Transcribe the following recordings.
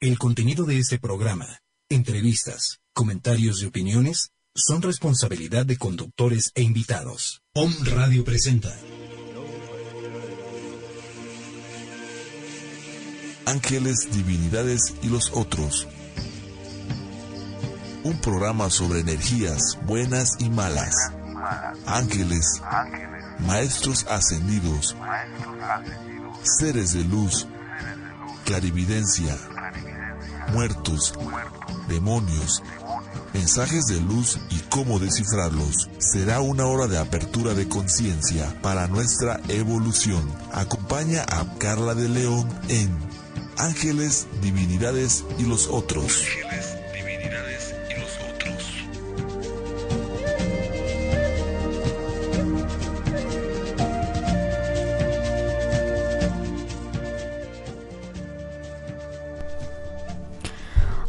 el contenido de este programa, entrevistas, comentarios y opiniones son responsabilidad de conductores e invitados. Om Radio presenta. Ángeles, Divinidades y los otros. Un programa sobre energías buenas y malas. Ángeles, maestros ascendidos seres de luz, clarividencia, muertos, demonios, mensajes de luz y cómo descifrarlos. Será una hora de apertura de conciencia para nuestra evolución. Acompaña a Carla de León en Ángeles, Divinidades y los otros.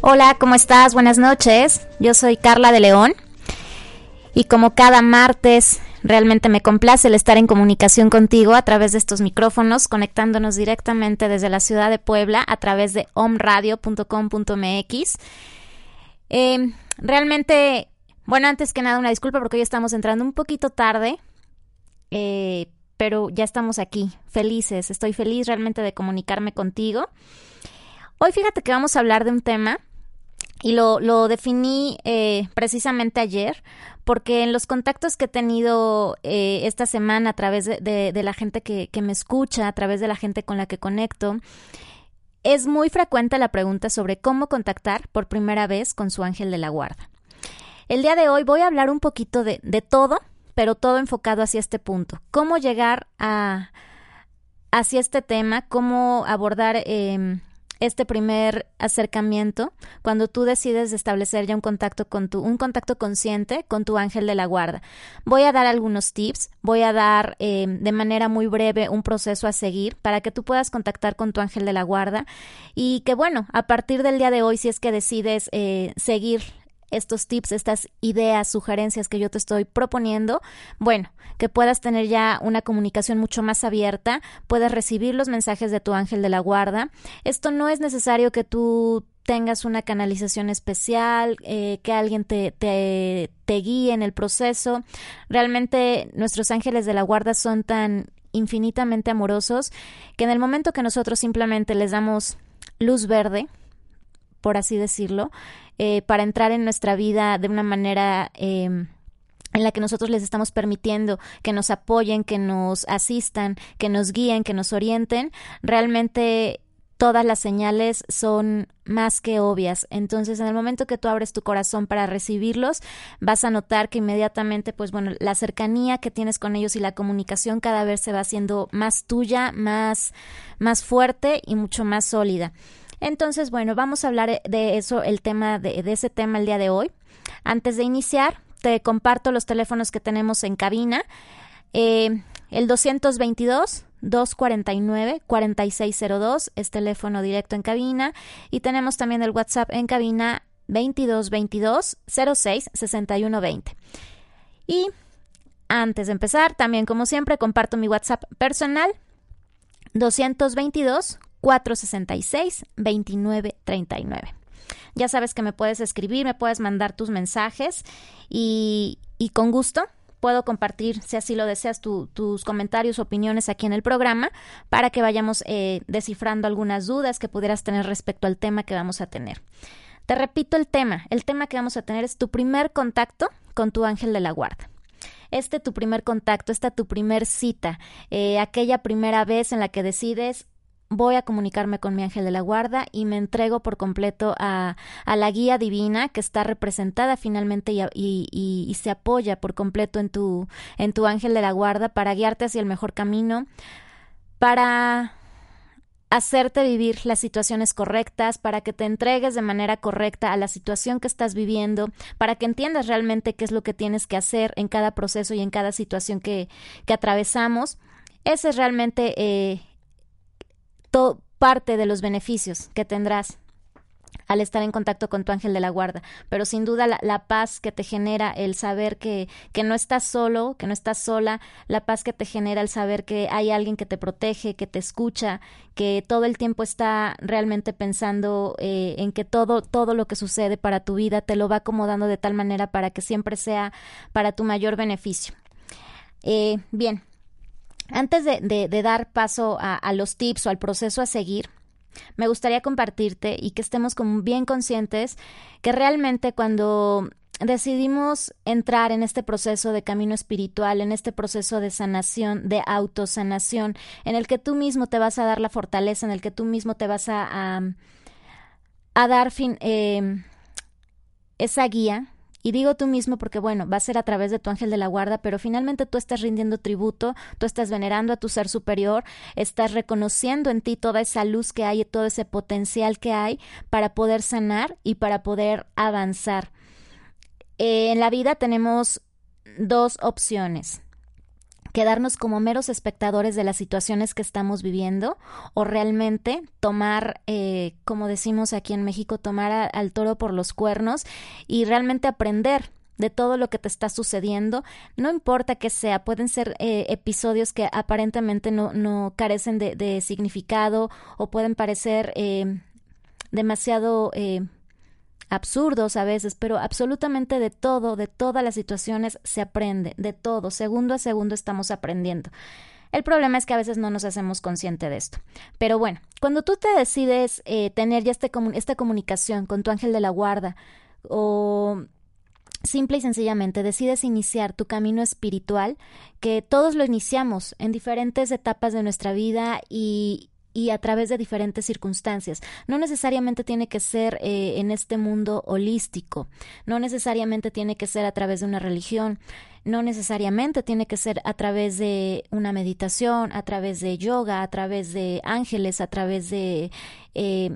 Hola, ¿cómo estás? Buenas noches. Yo soy Carla de León y como cada martes realmente me complace el estar en comunicación contigo a través de estos micrófonos, conectándonos directamente desde la ciudad de Puebla a través de omradio.com.mx. Em, realmente, bueno, antes que nada una disculpa porque hoy estamos entrando un poquito tarde, eh, pero ya estamos aquí, felices. Estoy feliz realmente de comunicarme contigo. Hoy fíjate que vamos a hablar de un tema y lo, lo definí eh, precisamente ayer porque en los contactos que he tenido eh, esta semana a través de, la gente que, que, me escucha, a través de la gente con la que conecto, es muy frecuente la pregunta sobre cómo contactar por primera vez con su ángel de la guarda. El día de hoy voy a hablar un poquito de, de todo, pero todo enfocado hacia este punto. Cómo llegar a hacia este tema, cómo abordar eh, este primer acercamiento cuando tú decides establecer ya un contacto con tu, un contacto consciente con tu ángel de la guarda. Voy a dar algunos tips, voy a dar eh, de manera muy breve un proceso a seguir para que tú puedas contactar con tu ángel de la guarda y que bueno, a partir del día de hoy, si es que decides eh, seguir estos tips, estas ideas, sugerencias que yo te estoy proponiendo, bueno, que puedas tener ya una comunicación mucho más abierta, puedes recibir los mensajes de tu ángel de la guarda. Esto no es necesario que tú tengas una canalización especial, eh, que alguien te, te, te guíe en el proceso. Realmente nuestros ángeles de la guarda son tan infinitamente amorosos que en el momento que nosotros simplemente les damos luz verde, por así decirlo, eh, para entrar en nuestra vida de una manera eh, en la que nosotros les estamos permitiendo que nos apoyen, que nos asistan, que nos guíen, que nos orienten, realmente todas las señales son más que obvias. Entonces, en el momento que tú abres tu corazón para recibirlos, vas a notar que inmediatamente, pues bueno, la cercanía que tienes con ellos y la comunicación cada vez se va haciendo más tuya, más, más fuerte y mucho más sólida. Entonces, bueno, vamos a hablar de eso, el tema de, ese tema el día de hoy. Antes de iniciar, te comparto los teléfonos que tenemos en cabina. Eh, el 222 249 4602 es teléfono directo en cabina y tenemos también el WhatsApp en cabina 2222 06 6120. Y antes de empezar, también como siempre comparto mi WhatsApp personal 222 466-2939. Ya sabes que me puedes escribir, me puedes mandar tus mensajes y, y con gusto puedo compartir, si así lo deseas, tus comentarios, opiniones aquí en el programa para que vayamos eh, descifrando algunas dudas que pudieras tener respecto al tema que vamos a tener. Te repito el tema, el tema que vamos a tener es tu primer contacto con tu ángel de la guarda este tu primer contacto, esta tu primer cita, eh, aquella primera vez en la que decides voy a comunicarme con mi ángel de la guarda y me entrego por completo a, a la guía divina que está representada finalmente y, y, y, se apoya por completo en tu, en tu ángel de la guarda para guiarte hacia el mejor camino, para hacerte vivir las situaciones correctas, para que te entregues de manera correcta a la situación que estás viviendo, para que entiendas realmente qué es lo que tienes que hacer en cada proceso y en cada situación que, que atravesamos. Ese es realmente eh, parte de los beneficios que tendrás al estar en contacto con tu ángel de la guarda, pero sin duda la, paz que te genera el saber que, que, no estás solo, que no estás sola, la paz que te genera el saber que hay alguien que te protege, que te escucha, que todo el tiempo está realmente pensando eh, en que todo, todo lo que sucede para tu vida te lo va acomodando de tal manera para que siempre sea para tu mayor beneficio. Eh, bien, antes de, dar paso a, a los tips o al proceso a seguir, me gustaría compartirte y que estemos como bien conscientes que realmente cuando decidimos entrar en este proceso de camino espiritual, en este proceso de sanación, de autosanación, en el que tú mismo te vas a dar la fortaleza, en el que tú mismo te vas a, a, dar fin, eh, esa guía, y digo tú mismo porque, bueno, va a ser a través de tu ángel de la guarda, pero finalmente tú estás rindiendo tributo, tú estás venerando a tu ser superior, estás reconociendo en ti toda esa luz que hay y todo ese potencial que hay para poder sanar y para poder avanzar. Eh, en la vida tenemos dos opciones quedarnos como meros espectadores de las situaciones que estamos viviendo o realmente tomar, eh, como decimos aquí en México, tomar al toro por los cuernos y realmente aprender de todo lo que te está sucediendo, no importa que sea, pueden ser eh, episodios que aparentemente no, no carecen de, significado o pueden parecer eh, demasiado absurdos a veces, pero absolutamente de todo, de todas las situaciones se aprende, de todo, segundo a segundo estamos aprendiendo. El problema es que a veces no nos hacemos consciente de esto. Pero bueno, cuando tú te decides eh, tener ya este esta comunicación con tu ángel de la guarda o simple y sencillamente decides iniciar tu camino espiritual, que todos lo iniciamos en diferentes etapas de nuestra vida y, y a través de diferentes circunstancias. No necesariamente tiene que ser eh, en este mundo holístico, no necesariamente tiene que ser a través de una religión, no necesariamente tiene que ser a través de una meditación, a través de yoga, a través de ángeles, a través de... Eh,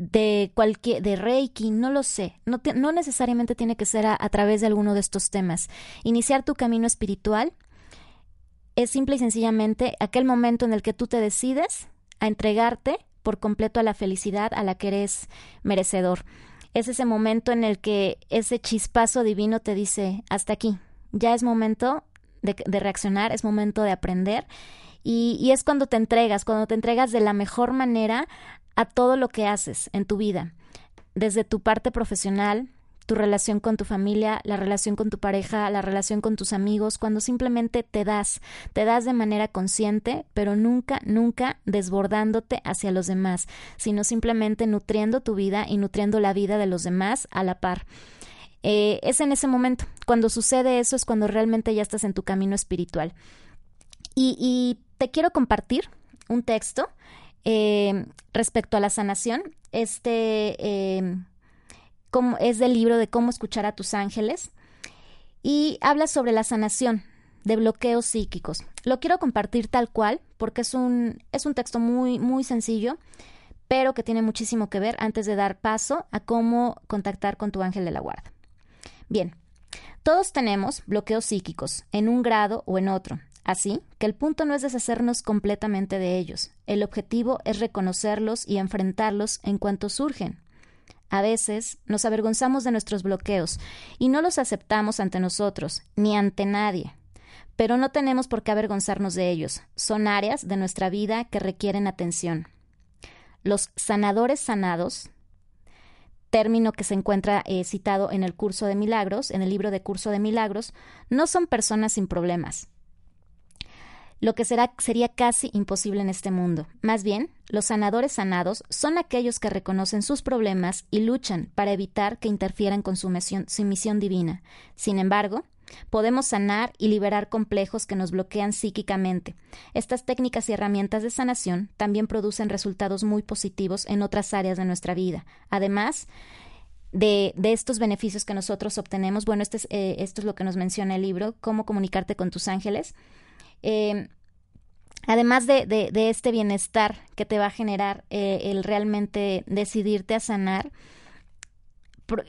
de cualquier de reiki no lo sé no, no necesariamente tiene que ser a, a través de alguno de estos temas iniciar tu camino espiritual es simple y sencillamente aquel momento en el que tú te decides a entregarte por completo a la felicidad a la que eres merecedor. Es ese momento en el que ese chispazo divino te dice, hasta aquí, ya es momento de, reaccionar, es momento de aprender y, y es cuando te entregas, cuando te entregas de la mejor manera a todo lo que haces en tu vida, desde tu parte profesional, tu relación con tu familia, la relación con tu pareja, la relación con tus amigos, cuando simplemente te das, te das de manera consciente, pero nunca, nunca desbordándote hacia los demás, sino simplemente nutriendo tu vida y nutriendo la vida de los demás a la par. Eh, es en ese momento, cuando sucede eso es cuando realmente ya estás en tu camino espiritual. Y, te quiero compartir un texto eh, respecto a la sanación. Este eh, es del libro de cómo escuchar a tus ángeles y habla sobre la sanación de bloqueos psíquicos. Lo quiero compartir tal cual porque es un, es un texto muy, muy sencillo, pero que tiene muchísimo que ver antes de dar paso a cómo contactar con tu ángel de la guarda. Bien, todos tenemos bloqueos psíquicos en un grado o en otro. Así que el punto no es deshacernos completamente de ellos. El objetivo es reconocerlos y enfrentarlos en cuanto surgen. A veces nos avergonzamos de nuestros bloqueos y no los aceptamos ante nosotros, ni ante nadie. Pero no tenemos por qué avergonzarnos de ellos. Son áreas de nuestra vida que requieren atención. Los sanadores sanados, término que se encuentra eh, citado en el curso de milagros, en el libro de curso de milagros, no son personas sin problemas, lo que será, sería casi imposible en este mundo. Más bien, los sanadores sanados son aquellos que reconocen sus problemas y luchan para evitar que interfieran con su misión, divina. Sin embargo, Podemos sanar y liberar complejos que nos bloquean psíquicamente. Estas técnicas y herramientas de sanación también producen resultados muy positivos en otras áreas de nuestra vida. Además, de, de, estos beneficios que nosotros obtenemos, bueno, este es, eh, esto es lo que nos menciona el libro, cómo comunicarte con tus ángeles. Eh, además de, de, este bienestar que te va a generar eh, el realmente decidirte a sanar,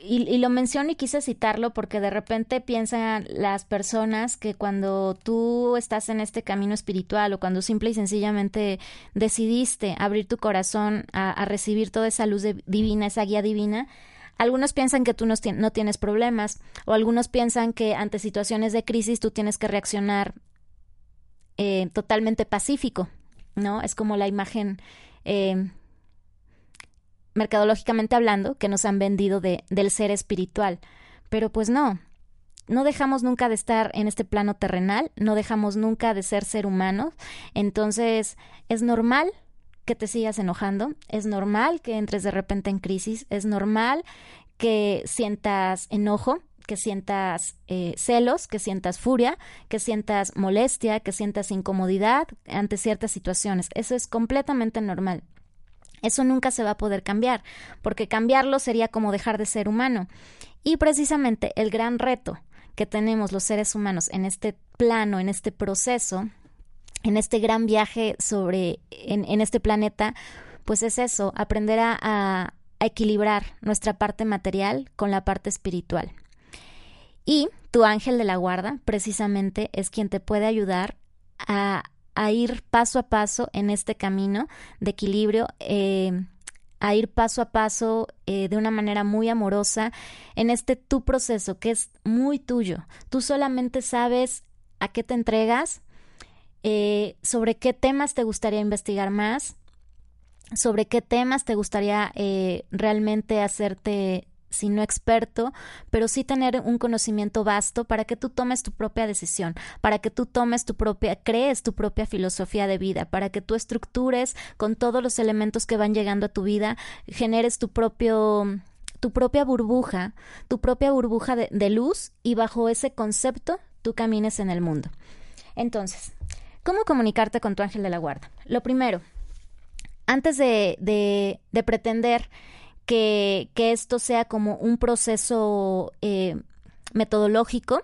y, lo menciono y quise citarlo porque de repente piensan las personas que cuando tú estás en este camino espiritual o cuando simple y sencillamente decidiste abrir tu corazón a, recibir toda esa luz divina, esa guía divina, algunos piensan que tú no, no, tienes problemas o algunos piensan que ante situaciones de crisis tú tienes que reaccionar eh, totalmente pacífico, ¿no? Es como la imagen eh, mercadológicamente hablando, que nos han vendido de, del ser espiritual. Pero pues no, no dejamos nunca de estar en este plano terrenal, no dejamos nunca de ser ser humanos, entonces es normal que te sigas enojando, es normal que entres de repente en crisis, es normal que sientas enojo, que sientas eh, celos, que sientas furia, que sientas molestia, que sientas incomodidad ante ciertas situaciones. Eso es completamente normal. Eso nunca se va a poder cambiar, porque cambiarlo sería como dejar de ser humano. Y precisamente el gran reto que tenemos los seres humanos en este plano, en este proceso, en este gran viaje sobre, en, este planeta, pues es eso, aprender a, a equilibrar nuestra parte material con la parte espiritual. Y tu ángel de la guarda precisamente es quien te puede ayudar a a ir paso a paso en este camino de equilibrio, eh, a ir paso a paso eh, de una manera muy amorosa en este tu proceso que es muy tuyo. Tú solamente sabes a qué te entregas, eh, sobre qué temas te gustaría investigar más, sobre qué temas te gustaría realmente hacerte sino experto, pero sí tener un conocimiento vasto para que tú tomes tu propia decisión, para que tú tomes tu propia, crees tu propia filosofía de vida, para que tú estructures con todos los elementos que van llegando a tu vida, generes tu propio tu propia burbuja, tu propia burbuja de, luz y bajo ese concepto tú camines en el mundo. Entonces, ¿cómo comunicarte con tu ángel de la guarda? Lo primero, antes de, de, de pretender que, esto sea como un proceso eh, metodológico,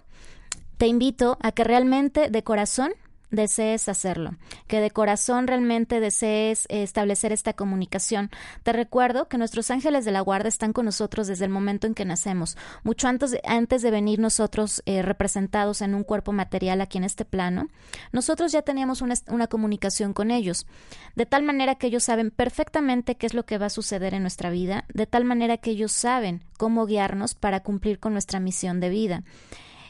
te invito a que realmente de corazón desees hacerlo, que de corazón realmente desees eh, establecer esta comunicación. Te recuerdo que nuestros ángeles de la guarda están con nosotros desde el momento en que nacemos, mucho antes de, antes de venir nosotros eh, representados en un cuerpo material aquí en este plano. Nosotros ya teníamos una, una comunicación con ellos, de tal manera que ellos saben perfectamente qué es lo que va a suceder en nuestra vida, de tal manera que ellos saben cómo guiarnos para cumplir con nuestra misión de vida.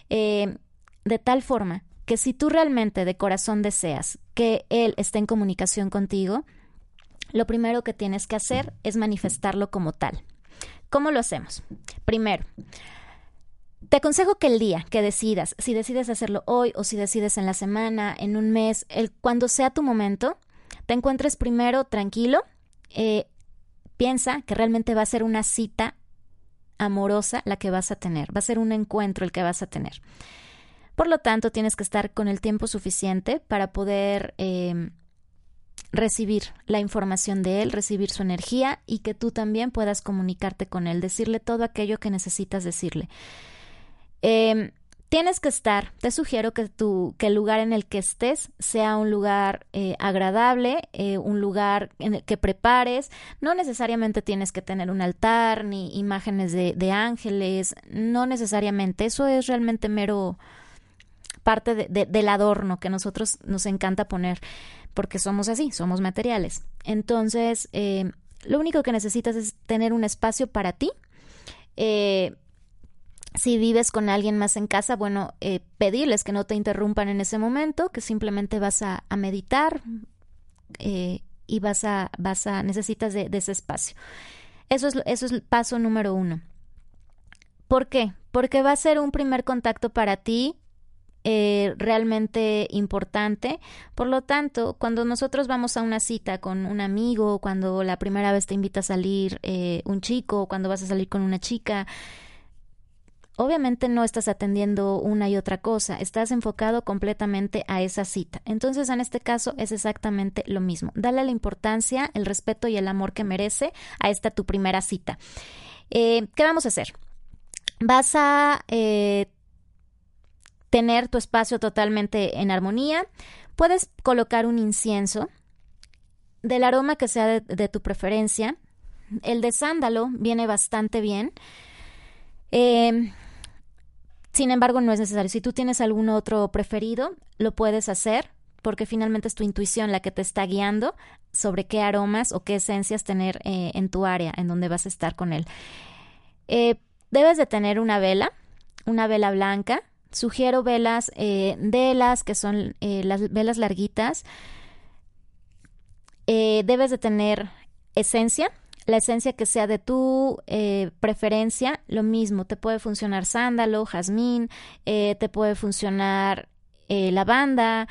Eh, de tal forma que si tú realmente de corazón deseas que Él esté en comunicación contigo, lo primero que tienes que hacer es manifestarlo como tal. ¿Cómo lo hacemos? Primero, te aconsejo que el día que decidas, si decides hacerlo hoy o si decides en la semana, en un mes, el, cuando sea tu momento, te encuentres primero tranquilo, eh, piensa que realmente va a ser una cita amorosa la que vas a tener, va a ser un encuentro el que vas a tener. Por lo tanto, tienes que estar con el tiempo suficiente para poder em, recibir la información de él, recibir su energía y que tú también puedas comunicarte con él, decirle todo aquello que necesitas decirle. Em, tienes que estar, te sugiero que, tu, que el lugar en el que estés sea un lugar eh, agradable, eh, un lugar en el que prepares. No necesariamente tienes que tener un altar ni imágenes de, de ángeles, no necesariamente. Eso es realmente mero parte del adorno que nosotros nos encanta poner, porque somos así, somos materiales. Entonces, eh, lo único que necesitas es tener un espacio para ti. Eh, si vives con alguien más en casa, bueno, eh, pedirles que no te interrumpan en ese momento, que simplemente vas a, meditar y vas a, vas a, necesitas de, ese espacio. Eso es, eso es el paso número uno. ¿Por qué? Porque va a ser un primer contacto para ti eh, realmente importante. Por lo tanto, cuando nosotros vamos a una cita con un amigo, cuando la primera vez te invita a salir eh, un chico, cuando vas a salir con una chica, obviamente no estás atendiendo una y otra cosa, estás enfocado completamente a esa cita. Entonces, en este caso es exactamente lo mismo. Dale la importancia, el respeto y el amor que merece a esta tu primera cita. Eh, ¿Qué vamos a hacer? Vas a tener tu espacio totalmente en armonía. Puedes colocar un incienso del aroma que sea de, tu preferencia. El de sándalo viene bastante bien. Eh, sin embargo, no es necesario. Si tú tienes algún otro preferido, lo puedes hacer porque finalmente es tu intuición la que te está guiando sobre qué aromas o qué esencias tener eh, en tu área, en donde vas a estar con él. Eh, debes de tener una vela, una vela blanca. Sugiero velas eh, de las que son las velas larguitas. debes de tener esencia, la esencia que sea de tu eh, preferencia, lo mismo, te puede funcionar sándalo, jazmín, eh, te puede funcionar eh, lavanda,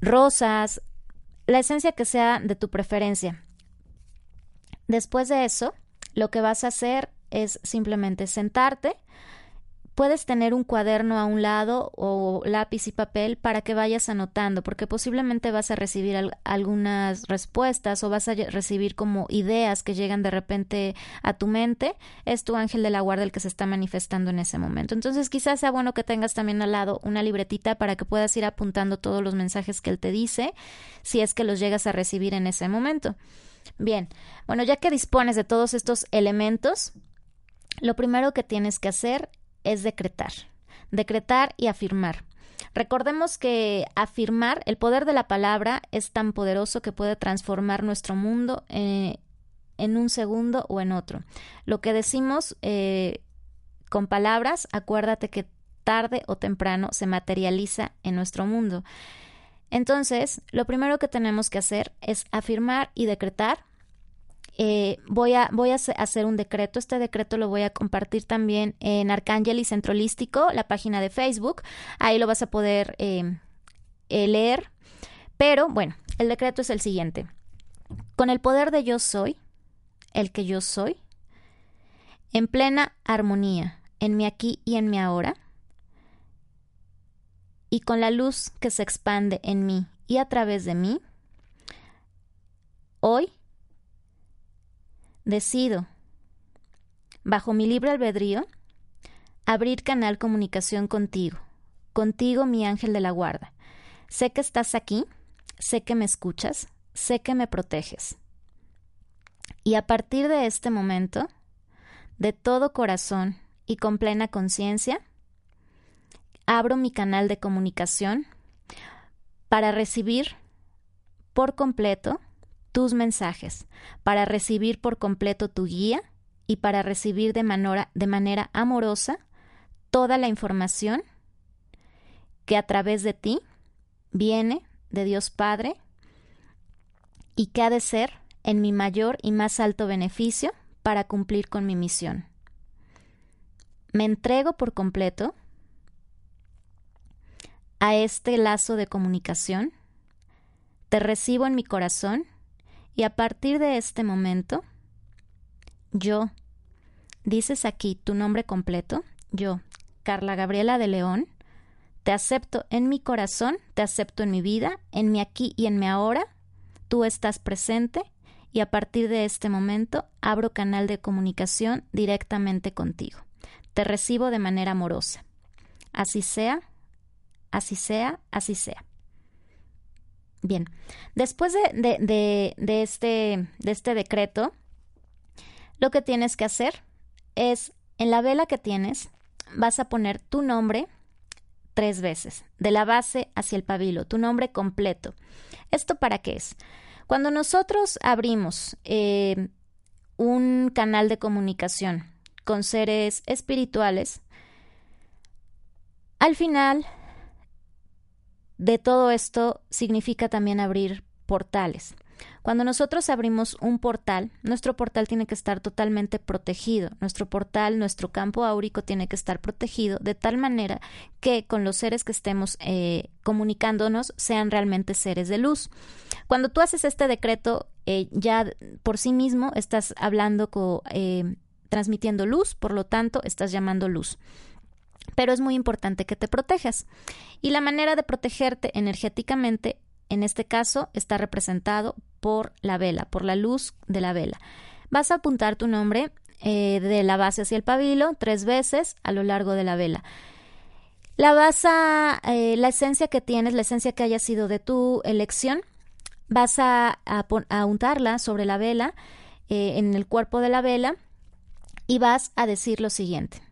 rosas, la esencia que sea de tu preferencia. Después de eso, lo que vas a hacer es simplemente sentarte, Puedes tener un cuaderno a un lado o lápiz y papel para que vayas anotando, porque posiblemente vas a recibir algunas respuestas o vas a recibir como ideas que llegan de repente a tu mente. Es tu ángel de la guarda el que se está manifestando en ese momento. Entonces quizás sea bueno que tengas también al lado una libretita para que puedas ir apuntando todos los mensajes que él te dice, si es que los llegas a recibir en ese momento. Bien, bueno, ya que dispones de todos estos elementos, lo primero que tienes que hacer es decretar. Decretar y afirmar. Recordemos que afirmar, el poder de la palabra es tan poderoso que puede transformar nuestro mundo eh, en un segundo o en otro. Lo que decimos eh, con palabras, acuérdate que tarde o temprano se materializa en nuestro mundo. Entonces, lo primero que tenemos que hacer es afirmar y decretar eh, voy, a, voy a hacer un decreto. Este decreto lo voy a compartir también en Arcángel y Centrolístico, la página de Facebook. Ahí lo vas a poder eh, eh, leer. Pero bueno, el decreto es el siguiente. Con el poder de yo soy, el que yo soy, en plena armonía, en mi aquí y en mi ahora, y con la luz que se expande en mí y a través de mí, hoy Decido, bajo mi libre albedrío, abrir canal comunicación contigo, contigo mi ángel de la guarda. Sé que estás aquí, sé que me escuchas, sé que me proteges. Y a partir de este momento, de todo corazón y con plena conciencia, abro mi canal de comunicación para recibir por completo tus mensajes, para recibir por completo tu guía y para recibir de manera, de manera amorosa toda la información que a través de ti viene de Dios Padre y que ha de ser en mi mayor y más alto beneficio para cumplir con mi misión. Me entrego por completo a este lazo de comunicación, te recibo en mi corazón y a partir de este momento, yo, dices aquí tu nombre completo, yo, Carla Gabriela de León, te acepto en mi corazón, te acepto en mi vida, en mi aquí y en mi ahora, tú estás presente y a partir de este momento abro canal de comunicación directamente contigo. Te recibo de manera amorosa. Así sea, así sea, así sea. Bien, después de, este, de este decreto, lo que tienes que hacer es, en la vela que tienes, vas a poner tu nombre tres veces, de la base hacia el pabilo, tu nombre completo. ¿Esto para qué es? Cuando nosotros abrimos eh, un canal de comunicación con seres espirituales, al final de todo esto significa también abrir portales. Cuando nosotros abrimos un portal, nuestro portal tiene que estar totalmente protegido. Nuestro portal, nuestro campo áurico tiene que estar protegido de tal manera que con los seres que estemos eh, comunicándonos sean realmente seres de luz. Cuando tú haces este decreto, eh, ya por sí mismo estás hablando, con, eh, transmitiendo luz, por lo tanto, estás llamando luz pero es muy importante que te protejas. Y la manera de protegerte energéticamente, en este caso, está representado por la vela, por la luz de la vela. Vas a apuntar tu nombre eh, de la base hacia el pabilo tres veces a lo largo de la vela. La vas a, eh, la esencia que tienes, la esencia que haya sido de tu elección, vas a, untarla sobre la vela, eh, en el cuerpo de la vela, y vas a decir lo siguiente.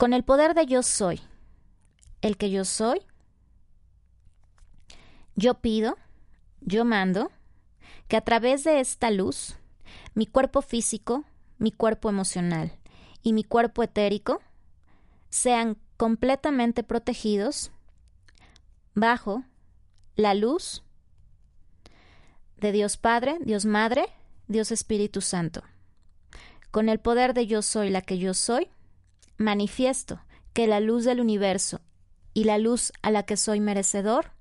Con el poder de yo soy, el que yo soy, yo pido, yo mando, que a través de esta luz, mi cuerpo físico, mi cuerpo emocional y mi cuerpo etérico sean completamente protegidos bajo la luz de Dios Padre, Dios Madre, Dios Espíritu Santo. Con el poder de yo soy la que yo soy, manifiesto que la luz del universo y la luz a la que soy merecedor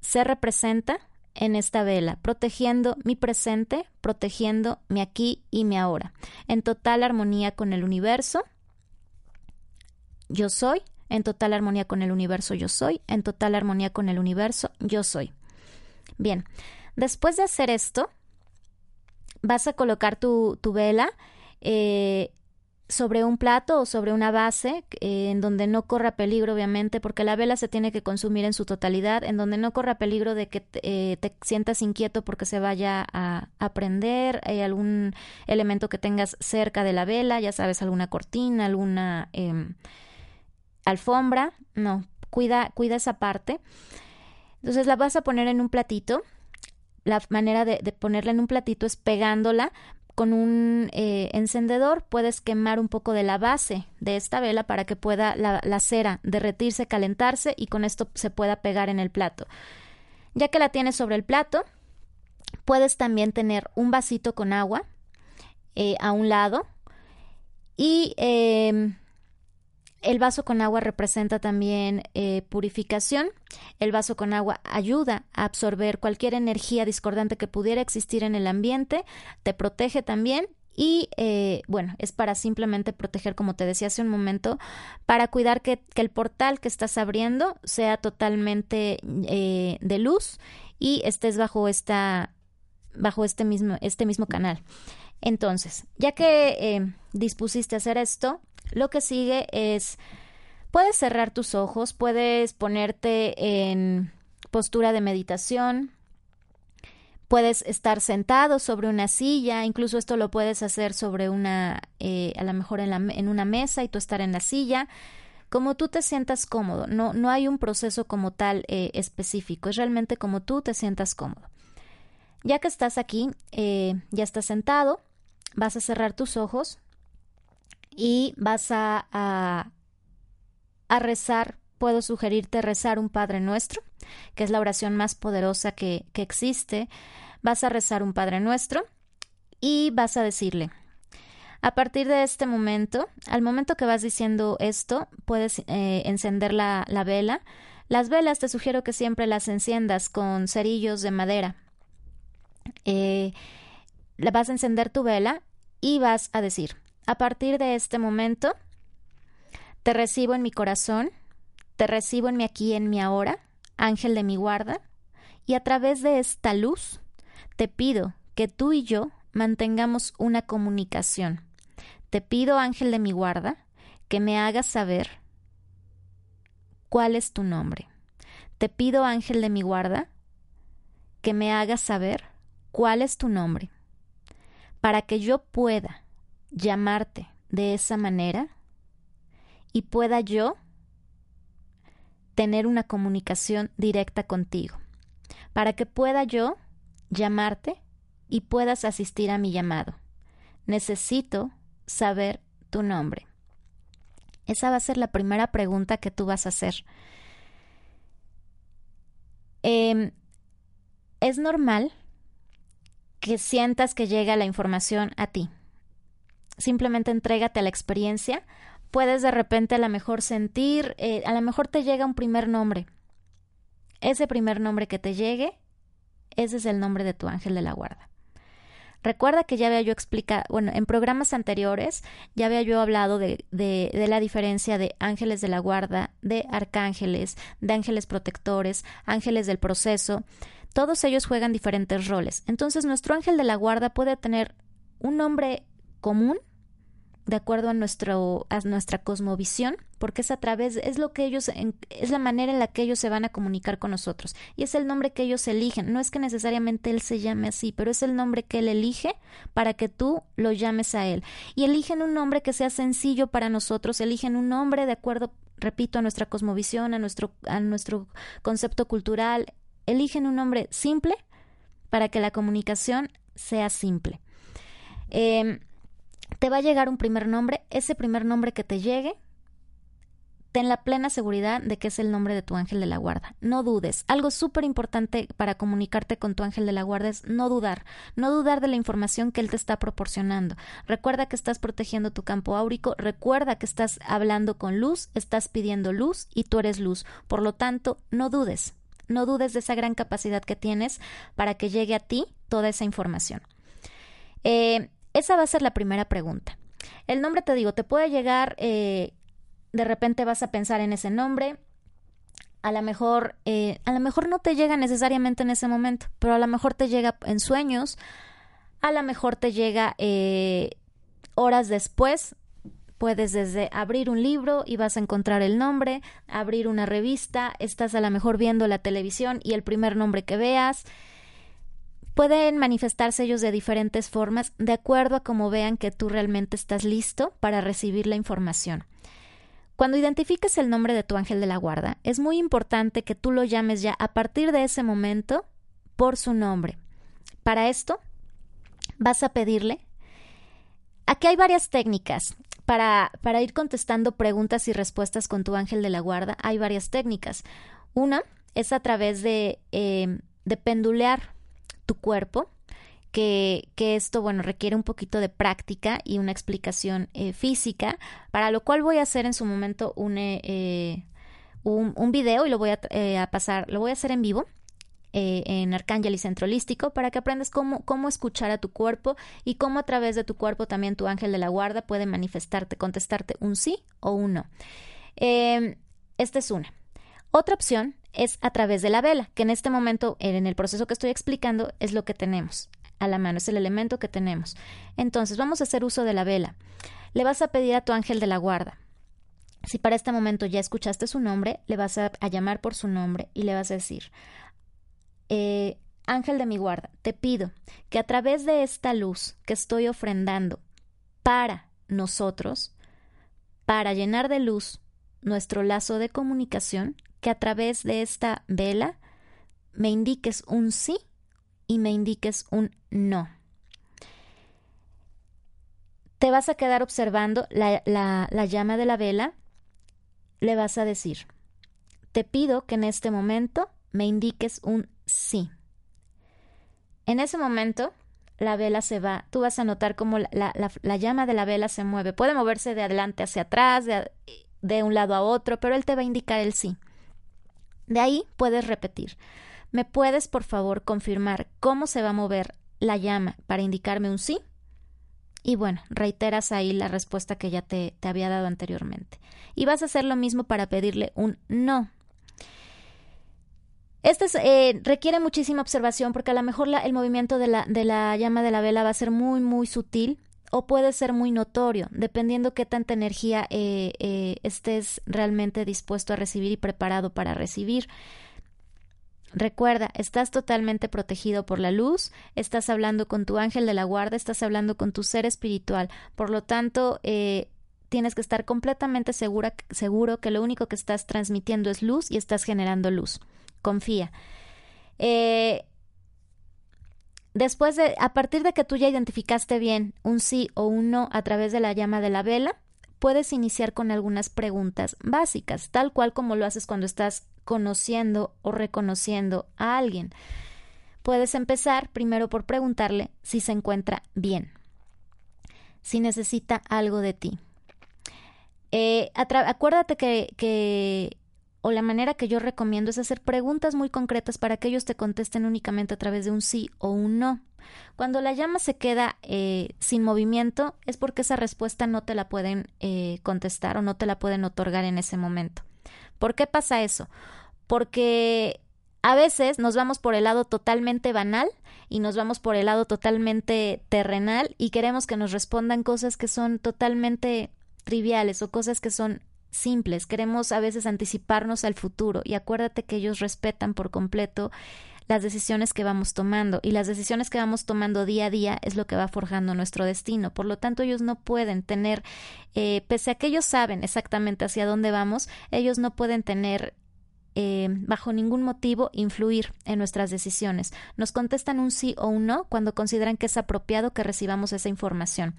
se representa en esta vela, protegiendo mi presente, protegiendo mi aquí y mi ahora, en total armonía con el universo. Yo soy, en total armonía con el universo yo soy, en total armonía con el universo yo soy. Bien, después de hacer esto, vas a colocar tu, tu vela eh, sobre un plato o sobre una base eh, en donde no corra peligro, obviamente, porque la vela se tiene que consumir en su totalidad, en donde no corra peligro de que te, eh, sientas inquieto porque se vaya a, prender, hay algún elemento que tengas cerca de la vela, ya sabes, alguna cortina, alguna em, alfombra, no, cuida, cuida esa parte. Entonces la vas a poner en un platito. La manera de ponerla en un platito es pegándola con un eh, encendedor puedes quemar un poco de la base de esta vela para que pueda la, cera derretirse, calentarse y con esto se pueda pegar en el plato. Ya que la tienes sobre el plato, puedes también tener un vasito con agua eh, a un lado y em, el vaso con agua representa también eh, purificación. El vaso con agua ayuda a absorber cualquier energía discordante que pudiera existir en el ambiente, te protege también y eh, bueno, es para simplemente proteger, como te decía hace un momento, para cuidar que, el portal que estás abriendo sea totalmente eh, de luz y estés bajo esta bajo este mismo, este mismo canal. Entonces, ya que dispusiste a hacer esto, lo que sigue es, puedes cerrar tus ojos, puedes ponerte en postura de meditación, puedes estar sentado sobre una silla, incluso esto lo puedes hacer sobre una, eh, a lo mejor en, una mesa y tú estar en la silla, como tú te sientas cómodo, no, no hay un proceso como tal eh, específico, es realmente como tú te sientas cómodo. Ya que estás aquí, eh, ya estás sentado, vas a cerrar tus ojos, y vas a, a, rezar, puedo sugerirte rezar un Padre Nuestro, que es la oración más poderosa que, que existe. Vas a rezar un Padre Nuestro y vas a decirle, a partir de este momento, al momento que vas diciendo esto, puedes eh, encender la, la, vela. Las velas te sugiero que siempre las enciendas con cerillos de madera. Eh, vas a encender tu vela y vas a decir, a partir de este momento, te recibo en mi corazón, te recibo en mi aquí, en mi ahora, ángel de mi guarda, y a través de esta luz te pido que tú y yo mantengamos una comunicación. Te pido, ángel de mi guarda, que me hagas saber cuál es tu nombre. Te pido, ángel de mi guarda, que me hagas saber cuál es tu nombre, para que yo pueda llamarte de esa manera y pueda yo tener una comunicación directa contigo, para que pueda yo llamarte y puedas asistir a mi llamado. Necesito saber tu nombre. Esa va a ser la primera pregunta que tú vas a hacer. Em, es normal que sientas que llega la información a ti simplemente entrégate a la experiencia. Puedes de repente a lo mejor sentir, eh, a lo mejor te llega un primer nombre. Ese primer nombre que te llegue, ese es el nombre de tu ángel de la guarda. Recuerda que ya había yo explicado, bueno, en programas anteriores ya había yo hablado de, de, de, la diferencia de ángeles de la guarda, de arcángeles, de ángeles protectores, ángeles del proceso. Todos ellos juegan diferentes roles. Entonces nuestro ángel de la guarda puede tener un nombre común de acuerdo a, nuestro, a nuestra cosmovisión, porque es a través, es lo que ellos, es la manera en la que ellos se van a comunicar con nosotros. Y es el nombre que ellos eligen. No es que necesariamente él se llame así, pero es el nombre que él elige para que tú lo llames a él. Y eligen un nombre que sea sencillo para nosotros, eligen un nombre de acuerdo, repito, a nuestra cosmovisión, a nuestro, a nuestro concepto cultural. Eligen un nombre simple para que la comunicación sea simple. Eh, te va a llegar un primer nombre, ese primer nombre que te llegue, ten la plena seguridad de que es el nombre de tu ángel de la guarda. No dudes. Algo súper importante para comunicarte con tu ángel de la guarda es no dudar. No dudar de la información que él te está proporcionando. Recuerda que estás protegiendo tu campo áurico. Recuerda que estás hablando con luz, estás pidiendo luz y tú eres luz. Por lo tanto, no dudes. No dudes de esa gran capacidad que tienes para que llegue a ti toda esa información. Eh, esa va a ser la primera pregunta. El nombre, te digo, te puede llegar, eh, de repente vas a pensar en ese nombre, a lo mejor, eh, a lo mejor no te llega necesariamente en ese momento, pero a lo mejor te llega en sueños, a lo mejor te llega eh, horas después. Puedes desde abrir un libro y vas a encontrar el nombre, abrir una revista, estás a lo mejor viendo la televisión y el primer nombre que veas, Pueden manifestarse ellos de diferentes formas de acuerdo a cómo vean que tú realmente estás listo para recibir la información. Cuando identifiques el nombre de tu ángel de la guarda, es muy importante que tú lo llames ya a partir de ese momento por su nombre. Para esto, vas a pedirle. Aquí hay varias técnicas. Para, para ir contestando preguntas y respuestas con tu ángel de la guarda, hay varias técnicas. Una es a través de, eh, de pendulear tu cuerpo, que, que, esto, bueno, requiere un poquito de práctica y una explicación eh, física, para lo cual voy a hacer en su momento un, eh, eh, un, video y lo voy a, pasar, lo voy a hacer en vivo. en Arcángel y Centro Holístico para que aprendas cómo, cómo escuchar a tu cuerpo y cómo a través de tu cuerpo también tu ángel de la guarda puede manifestarte, contestarte un sí o un no. esta es una. Otra opción es a través de la vela, que en este momento, en el proceso que estoy explicando, es lo que tenemos a la mano, es el elemento que tenemos. Entonces, vamos a hacer uso de la vela. Le vas a pedir a tu ángel de la guarda. Si para este momento ya escuchaste su nombre, le vas a, llamar por su nombre y le vas a decir, eh, ángel de mi guarda, te pido que a través de esta luz que estoy ofrendando para nosotros, para llenar de luz nuestro lazo de comunicación, que a través de esta vela me indiques un sí y me indiques un no. Te vas a quedar observando la, la, llama de la vela, le vas a decir, te pido que en este momento me indiques un sí. En ese momento, la vela se va, tú vas a notar cómo la, la, la, llama de la vela se mueve. Puede moverse de adelante hacia atrás, de, de un lado a otro, pero él te va a indicar el sí. De ahí puedes repetir. ¿Me puedes, por favor, confirmar cómo se va a mover la llama para indicarme un sí? Y bueno, reiteras ahí la respuesta que ya te, te había dado anteriormente. Y vas a hacer lo mismo para pedirle un no. Este eh, requiere muchísima observación porque a lo mejor la, el movimiento de la, de la llama de la vela va a ser muy, muy sutil o puede ser muy notorio, dependiendo qué tanta energía eh, eh, estés realmente dispuesto a recibir y preparado para recibir. Recuerda, estás totalmente protegido por la luz, estás hablando con tu ángel de la guarda, estás hablando con tu ser espiritual. Por lo tanto, eh, tienes que estar completamente seguro que lo único que estás transmitiendo es luz y estás generando luz. Confía. Después de, a partir de que tú ya identificaste bien un sí o un no a través de la llama de la vela, puedes iniciar con algunas preguntas básicas, tal cual como lo haces cuando estás conociendo o reconociendo a alguien. Puedes empezar primero por preguntarle si se encuentra bien, si necesita algo de ti. Eh, acuérdate que, que o la manera que yo recomiendo es hacer preguntas muy concretas para que ellos te contesten únicamente a través de un sí o un no. Cuando la llama se queda eh, sin movimiento es porque esa respuesta no te la pueden eh, contestar o no te la pueden otorgar en ese momento. ¿Por qué pasa eso? Porque A veces nos vamos por el lado totalmente banal y nos vamos por el lado totalmente terrenal y queremos que nos respondan cosas que son totalmente triviales o cosas que son simples. Queremos a veces anticiparnos al futuro y acuérdate que ellos respetan por completo las decisiones que vamos tomando y las decisiones que vamos tomando día a día es lo que va forjando nuestro destino. Por lo tanto, ellos no pueden tener, eh, pese a que ellos saben exactamente hacia dónde vamos, ellos no pueden tener eh, bajo ningún motivo influir en nuestras decisiones. Nos contestan un sí o un no cuando consideran que es apropiado que recibamos esa información.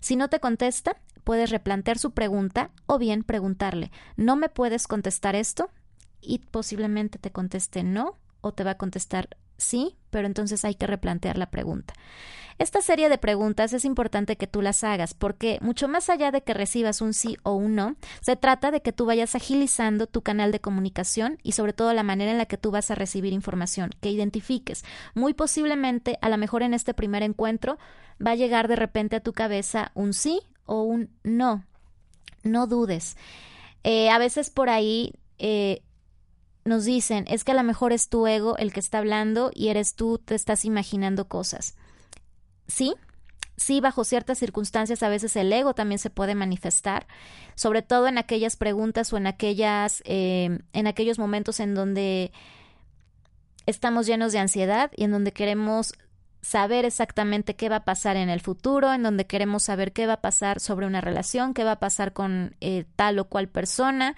Si no te contesta, puedes replantear su pregunta o bien preguntarle, ¿no me puedes contestar esto? Y posiblemente te conteste no o te va a contestar sí, pero entonces hay que replantear la pregunta. Esta serie de preguntas es importante que tú las hagas porque mucho más allá de que recibas un sí o un no, se trata de que tú vayas agilizando tu canal de comunicación y sobre todo la manera en la que tú vas a recibir información, que identifiques. Muy posiblemente, a lo mejor en este primer encuentro, va a llegar de repente a tu cabeza un sí o un no. No dudes. Eh, a veces por ahí eh, nos dicen, es que a lo mejor es tu ego el que está hablando y eres tú, te estás imaginando cosas. Sí, sí, bajo ciertas circunstancias a veces el ego también se puede manifestar, sobre todo en aquellas preguntas o en aquellas, eh, en aquellos momentos en donde estamos llenos de ansiedad y en donde queremos saber exactamente qué va a pasar en el futuro, en donde queremos saber qué va a pasar sobre una relación, qué va a pasar con eh, tal o cual persona.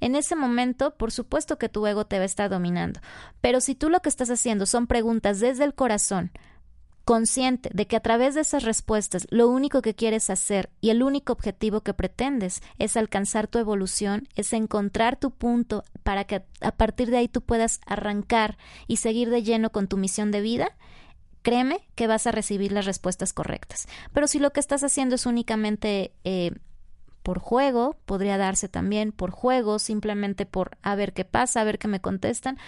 En ese momento, por supuesto que tu ego te va a estar dominando. Pero si tú lo que estás haciendo son preguntas desde el corazón, consciente de que a través de esas respuestas lo único que quieres hacer y el único objetivo que pretendes es alcanzar tu evolución, es encontrar tu punto para que a partir de ahí tú puedas arrancar y seguir de lleno con tu misión de vida, créeme que vas a recibir las respuestas correctas. Pero si lo que estás haciendo es únicamente eh, por juego, podría darse también por juego, simplemente por a ver qué pasa, a ver qué me contestan,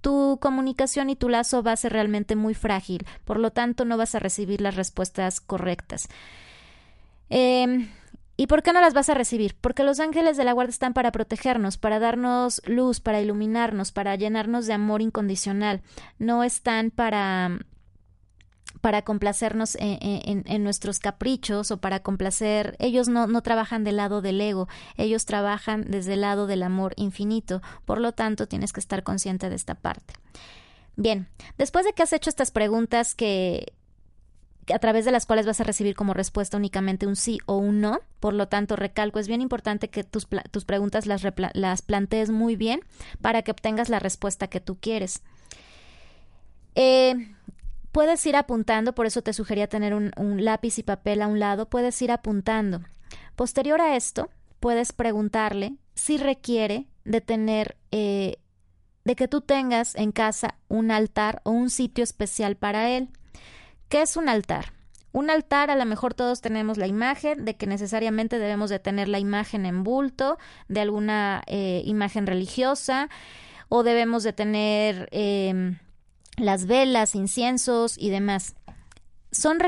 tu comunicación y tu lazo va a ser realmente muy frágil, por lo tanto no vas a recibir las respuestas correctas. Em, ¿Y por qué no las vas a recibir? Porque los ángeles de la guardia están para protegernos, para darnos luz, para iluminarnos, para llenarnos de amor incondicional. No están para para complacernos en, nuestros caprichos o para complacer. Ellos no, no trabajan del lado del ego, ellos trabajan desde el lado del amor infinito. Por lo tanto, tienes que estar consciente de esta parte. Bien, después de que has hecho estas preguntas que, a través de las cuales vas a recibir como respuesta únicamente un sí o un no. Por lo tanto, recalco, es bien importante que tus, tus preguntas las, las plantees muy bien para que obtengas la respuesta que tú quieres. Eh, puedes ir apuntando, por eso te sugería tener un, lápiz y papel a un lado, puedes ir apuntando. Posterior a esto, puedes preguntarle si requiere de tener, eh, de que tú tengas en casa un altar o un sitio especial para él. ¿Qué es un altar? Un altar, a lo mejor todos tenemos la imagen de que necesariamente debemos de tener la imagen en bulto de alguna eh, imagen religiosa o debemos de tener em, las velas, inciensos y demás. Son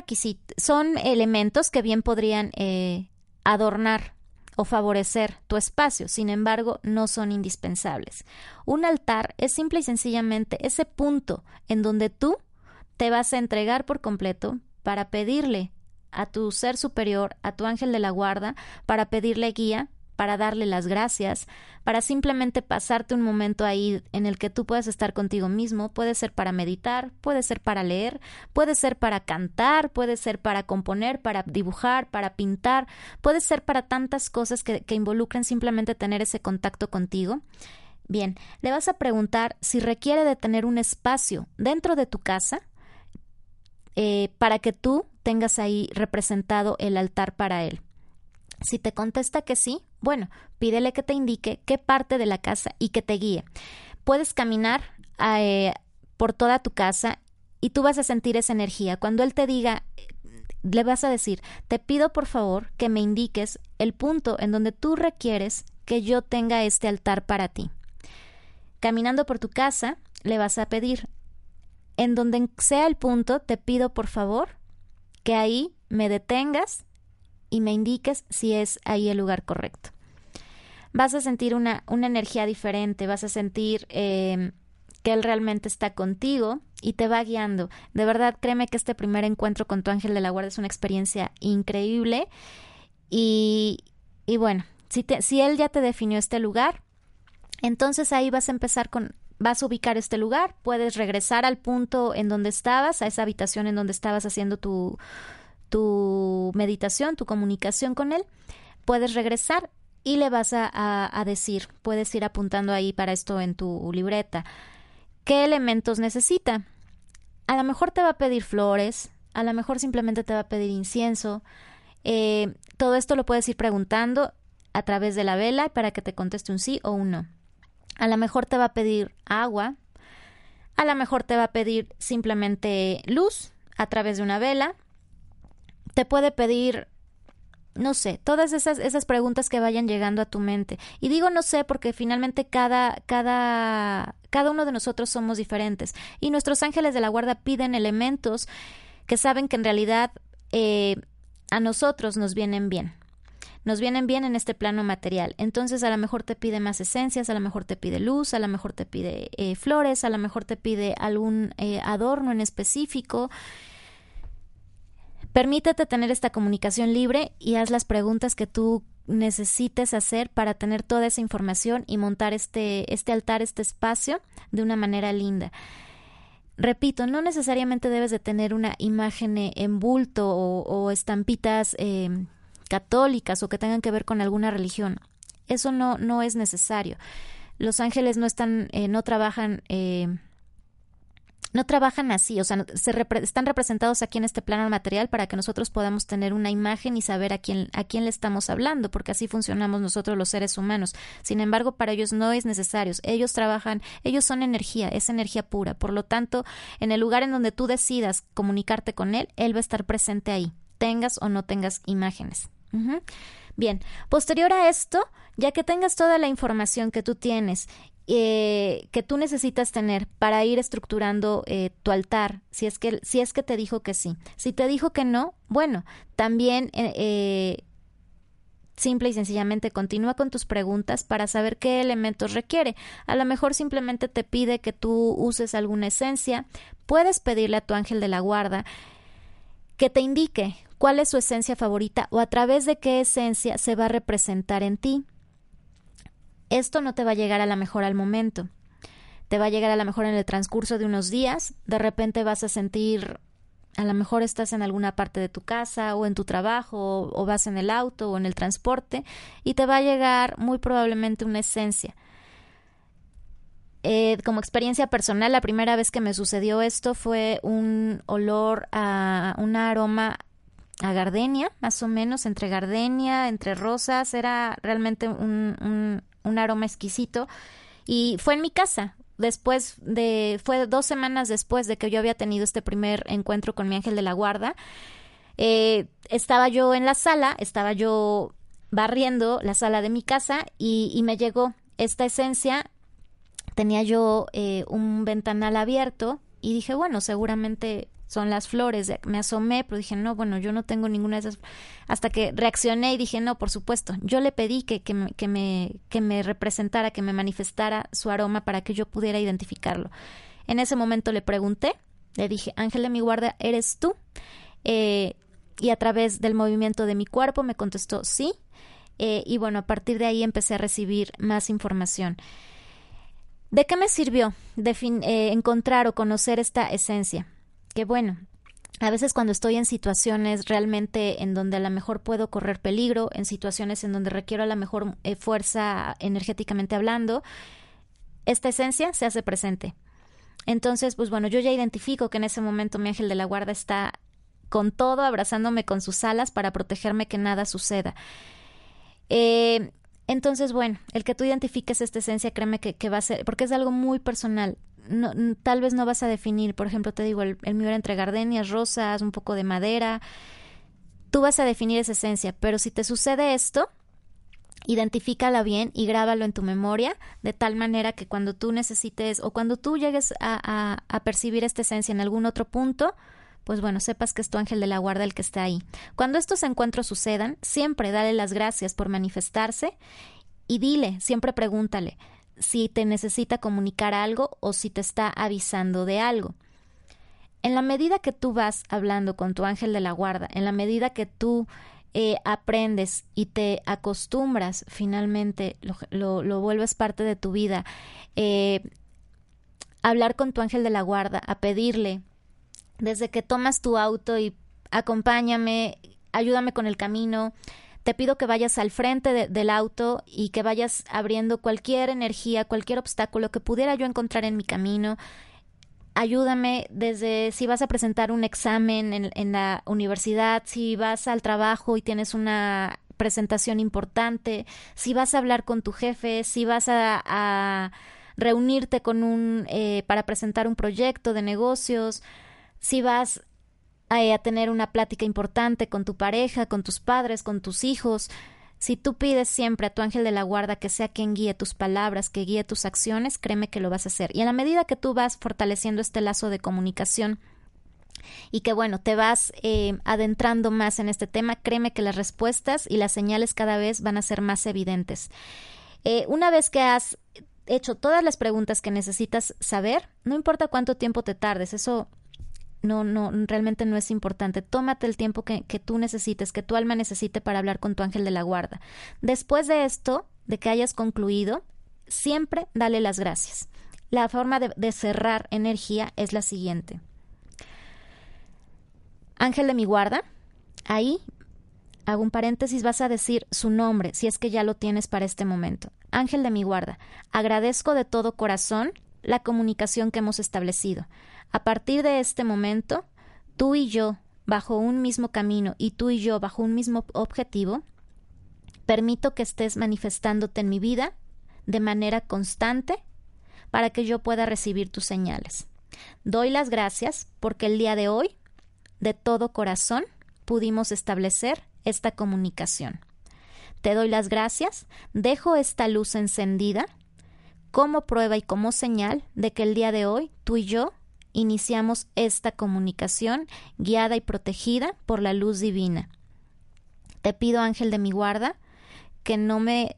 son elementos que bien podrían eh, adornar o favorecer tu espacio, sin embargo, no son indispensables. Un altar es simple y sencillamente ese punto en donde tú te vas a entregar por completo para pedirle a tu ser superior, a tu ángel de la guarda, para pedirle guía, para darle las gracias, para simplemente pasarte un momento ahí en el que tú puedas estar contigo mismo, puede ser para meditar, puede ser para leer, puede ser para cantar, puede ser para componer, para dibujar, para pintar, puede ser para tantas cosas que, involucran simplemente tener ese contacto contigo. Bien, le vas a preguntar si requiere de tener un espacio dentro de tu casa eh, para que tú tengas ahí representado el altar para él. Si te contesta que sí, bueno, pídele que te indique qué parte de la casa y que te guíe. Puedes caminar eh, por toda tu casa y tú vas a sentir esa energía. Cuando él te diga, le vas a decir, te pido por favor que me indiques el punto en donde tú requieres que yo tenga este altar para ti. Caminando por tu casa, le vas a pedir, en donde sea el punto, te pido por favor que ahí me detengas y me indiques si es ahí el lugar correcto. Vas a sentir una, una energía diferente, vas a sentir em, que Él realmente está contigo y te va guiando. De verdad, créeme que este primer encuentro con tu ángel de la guarda es una experiencia increíble. Y, y bueno, si, te, si Él ya te definió este lugar, entonces ahí vas a empezar con, vas a ubicar este lugar, puedes regresar al punto en donde estabas, a esa habitación en donde estabas haciendo tu, tu meditación, tu comunicación con Él, puedes regresar y le vas a, a, decir, puedes ir apuntando ahí para esto en tu libreta qué elementos necesita. A lo mejor te va a pedir flores, a lo mejor simplemente te va a pedir incienso. Eh, todo esto lo puedes ir preguntando a través de la vela para que te conteste un sí o un no. A lo mejor te va a pedir agua, a lo mejor te va a pedir simplemente luz a través de una vela, te puede pedir no sé, todas esas, esas preguntas que vayan llegando a tu mente. Y digo no sé porque finalmente cada, cada, cada uno de nosotros somos diferentes. Y nuestros ángeles de la guarda piden elementos que saben que en realidad eh, a nosotros nos vienen bien. Nos vienen bien en este plano material. Entonces a lo mejor te pide más esencias, a lo mejor te pide luz, a lo mejor te pide eh, flores, a lo mejor te pide algún eh, adorno en específico. Permítete tener esta comunicación libre y haz las preguntas que tú necesites hacer para tener toda esa información y montar este, este altar, este espacio de una manera linda. Repito, no necesariamente debes de tener una imagen en bulto o, estampitas eh, católicas o que tengan que ver con alguna religión. Eso no, no es necesario. Los ángeles no están, eh, no trabajan eh, no trabajan así, o sea, se están representados aquí en este plano material para que nosotros podamos tener una imagen y saber a quién, a quién le estamos hablando, porque así funcionamos nosotros los seres humanos. Sin embargo, para ellos no es necesario. Ellos trabajan, ellos son energía, es energía pura. Por lo tanto, en el lugar en donde tú decidas comunicarte con él, él va a estar presente ahí, tengas o no tengas imágenes. Bien, posterior a esto, ya que tengas toda la información que tú tienes eh, que tú necesitas tener para ir estructurando eh, tu altar, si es, que, si es que te dijo que sí. Si te dijo que no, bueno, también eh, simple y sencillamente continúa con tus preguntas para saber qué elementos requiere. A lo mejor simplemente te pide que tú uses alguna esencia. Puedes pedirle a tu ángel de la guarda que te indique cuál es su esencia favorita o a través de qué esencia se va a representar en ti. Esto no te va a llegar a la mejor al momento. Te va a llegar a la mejor en el transcurso de unos días. De repente vas a sentir, a lo mejor estás en alguna parte de tu casa o en tu trabajo o, vas en el auto o en el transporte y te va a llegar muy probablemente una esencia. Eh, como experiencia personal, la primera vez que me sucedió esto fue un olor a un aroma a gardenia, más o menos, entre gardenia, entre rosas, era realmente un, un aroma exquisito. Y fue en mi casa, después de, fue dos semanas después de que yo había tenido este primer encuentro con mi ángel de la guarda. Eh, estaba yo en la sala, estaba yo barriendo la sala de mi casa y, me llegó esta esencia. Tenía yo eh, un ventanal abierto y dije, bueno, seguramente son las flores. Me asomé, pero dije, no, bueno, yo no tengo ninguna de esas. Hasta que reaccioné y dije, no, por supuesto. Yo le pedí que, que, me, que, me, que me representara, que me manifestara su aroma para que yo pudiera identificarlo. En ese momento le pregunté, le dije, Ángel de mi guarda, ¿eres tú? Eh, y a través del movimiento de mi cuerpo me contestó sí. Eh, y bueno, a partir de ahí empecé a recibir más información. ¿De qué me sirvió eh, encontrar o conocer esta esencia? Que bueno, a veces cuando estoy en situaciones realmente en donde a lo mejor puedo correr peligro, en situaciones en donde requiero a la mejor eh, fuerza energéticamente hablando, esta esencia se hace presente. Entonces, pues bueno, yo ya identifico que en ese momento mi ángel de la guarda está con todo, abrazándome con sus alas para protegerme que nada suceda. Eh, entonces, bueno, el que tú identifiques esta esencia, créeme que, que va a ser, porque es algo muy personal no, tal vez no vas a definir, por ejemplo, te digo, el, el mío era entre gardenias, rosas, un poco de madera. Tú vas a definir esa esencia, pero si te sucede esto, identifícala bien y grábalo en tu memoria, de tal manera que cuando tú necesites o cuando tú llegues a, a, a percibir esta esencia en algún otro punto, pues bueno, sepas que es tu ángel de la guarda el que está ahí. Cuando estos encuentros sucedan, siempre dale las gracias por manifestarse y dile, siempre pregúntale, si te necesita comunicar algo o si te está avisando de algo. En la medida que tú vas hablando con tu ángel de la guarda, en la medida que tú eh, aprendes y te acostumbras, finalmente lo, vuelves parte de tu vida, eh, hablar con tu ángel de la guarda, a pedirle, desde que tomas tu auto y acompáñame, ayúdame con el camino, te pido que vayas al frente del auto y que vayas abriendo cualquier energía, cualquier obstáculo que pudiera yo encontrar en mi camino. Ayúdame desde si vas a presentar un examen en, la universidad, si vas al trabajo y tienes una presentación importante, si vas a hablar con tu jefe, si vas a, reunirte con un eh, para presentar un proyecto de negocios, si vas a tener una plática importante con tu pareja, con tus padres, con tus hijos, si tú pides siempre a tu ángel de la guarda que sea quien guíe tus palabras, que guíe tus acciones, créeme que lo vas a hacer. Y a la medida que tú vas fortaleciendo este lazo de comunicación, y que bueno, te vas eh, adentrando más en este tema, créeme que las respuestas y las señales cada vez van a ser más evidentes. Eh, una vez que has hecho todas las preguntas que necesitas saber, no importa cuánto tiempo te tardes, eso no, no, realmente no es importante. Tómate el tiempo que, tú necesites, que tu alma necesite para hablar con tu ángel de la guarda. Después de esto, de que hayas concluido, siempre dale las gracias. La forma de, de cerrar energía es la siguiente. Ángel de mi guarda, ahí hago un paréntesis, vas a decir su nombre, si es que ya lo tienes para este momento. Ángel de mi guarda, agradezco de todo corazón la comunicación que hemos establecido. A partir de este momento, tú y yo, bajo un mismo camino y tú y yo bajo un mismo objetivo, permito que estés manifestándote en mi vida de manera constante para que yo pueda recibir tus señales. Doy las gracias porque el día de hoy, de todo corazón, pudimos establecer esta comunicación. Te doy las gracias, dejo esta luz encendida como prueba y como señal de que el día de hoy tú y yo iniciamos esta comunicación guiada y protegida por la luz divina. Te pido, ángel de mi guarda, que no me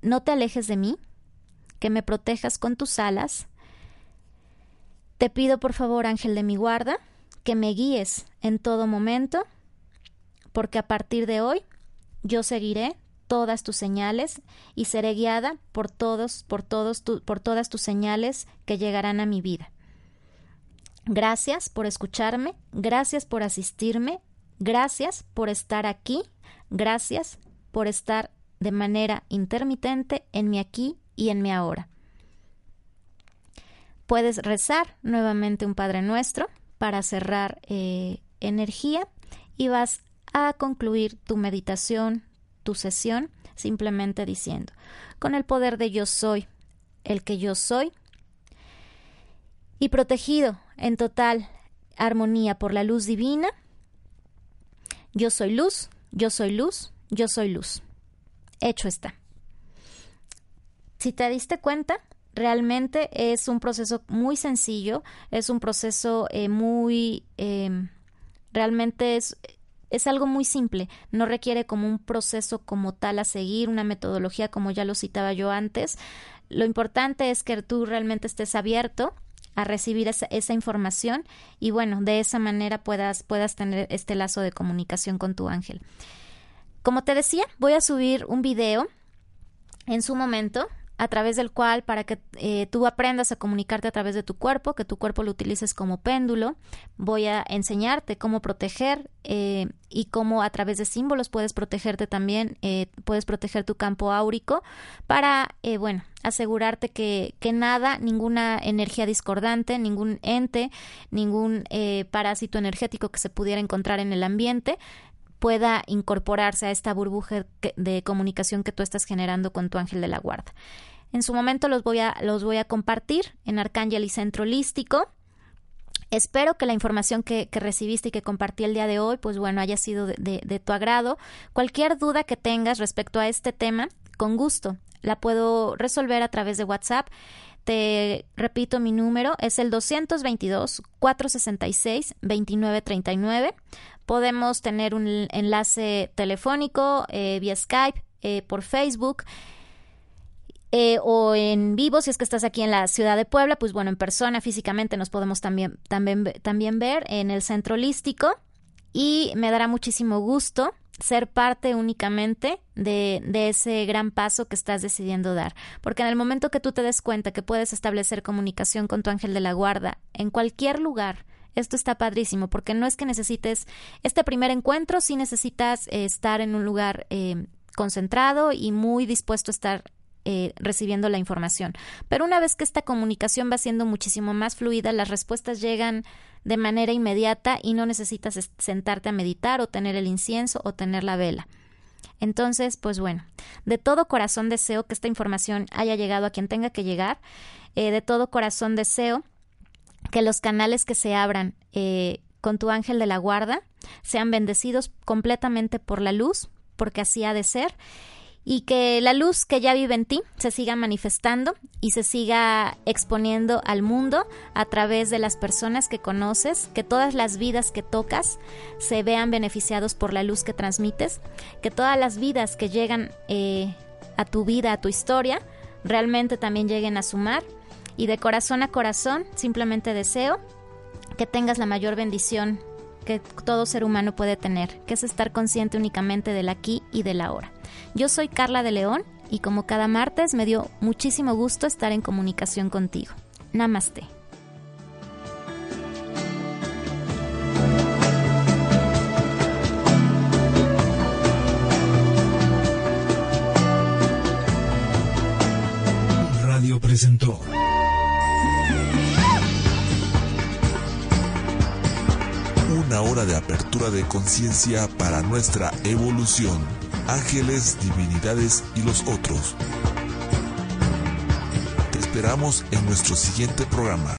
no te alejes de mí, que me protejas con tus alas. Te pido, por favor, ángel de mi guarda, que me guíes en todo momento, porque a partir de hoy yo seguiré todas tus señales y seré guiada por todos, por todos, por todas tus señales que llegarán a mi vida. Gracias por escucharme, gracias por asistirme, gracias por estar aquí, gracias por estar de manera intermitente en mi aquí y en mi ahora. Puedes rezar nuevamente un Padre Nuestro para cerrar eh, energía y vas a concluir tu meditación, tu sesión, simplemente diciendo, con el poder de yo soy, el que yo soy, y protegido en total armonía por la luz divina. Yo soy luz, yo soy luz, yo soy luz. Hecho está. Si te diste cuenta, realmente es un proceso muy sencillo, es un proceso eh, muy... Em, realmente es, es algo muy simple, no requiere como un proceso como tal a seguir, una metodología como ya lo citaba yo antes. Lo importante es que tú realmente estés abierto a recibir esa, esa, información y bueno, de esa manera puedas, puedas tener este lazo de comunicación con tu ángel. Como te decía, voy a subir un video en su momento a través del cual para que eh, tú aprendas a comunicarte a través de tu cuerpo, que tu cuerpo lo utilices como péndulo, voy a enseñarte cómo proteger eh, y cómo a través de símbolos puedes protegerte también, eh, puedes proteger tu campo áurico para, bueno, asegurarte que, que nada, ninguna energía discordante, ningún ente, ningún parásito energético que se pudiera encontrar en el ambiente pueda incorporarse a esta burbuja de comunicación que tú estás generando con tu ángel de la guarda. En su momento los voy a, los voy a compartir en Arcángel y Centro Holístico. Espero que la información que, recibiste y que compartí el día de hoy, pues bueno, haya sido de, tu agrado. Cualquier duda que tengas respecto a este tema, con gusto, la puedo resolver a través de WhatsApp. Te repito, mi número es el 222-466-2939 Podemos tener un enlace telefónico, eh, vía Skype, eh, por Facebook. eh, o en vivo, si es que estás aquí en la ciudad de Puebla, pues bueno, en persona, físicamente nos podemos también, también, también ver en el centro holístico y me dará muchísimo gusto ser parte únicamente de, de, ese gran paso que estás decidiendo dar. Porque en el momento que tú te des cuenta que puedes establecer comunicación con tu ángel de la guarda en cualquier lugar, esto está padrísimo, porque no es que necesites este primer encuentro, sí necesitas eh, estar en un lugar eh, concentrado y muy dispuesto a estar eh, recibiendo la información. Pero una vez que esta comunicación va siendo muchísimo más fluida, las respuestas llegan de manera inmediata y no necesitas sentarte a meditar o tener el incienso o tener la vela. Entonces, pues bueno, de todo corazón deseo que esta información haya llegado a quien tenga que llegar. De todo corazón deseo que los canales que se abran eh, con tu ángel de la guarda sean bendecidos completamente por la luz, porque así ha de ser y que la luz que ya vive en ti se siga manifestando y se siga exponiendo al mundo a través de las personas que conoces, que todas las vidas que tocas se vean beneficiados por la luz que transmites, que todas las vidas que llegan eh, a tu vida, a tu historia, realmente también lleguen a sumar y de corazón a corazón simplemente deseo que tengas la mayor bendición que todo ser humano puede tener, que es estar consciente únicamente del aquí y del ahora. Yo soy Carla de León y como cada martes me dio muchísimo gusto estar en comunicación contigo. Namaste. Una hora de apertura de conciencia para nuestra evolución ángeles, divinidades y los otros. Te esperamos en nuestro siguiente programa.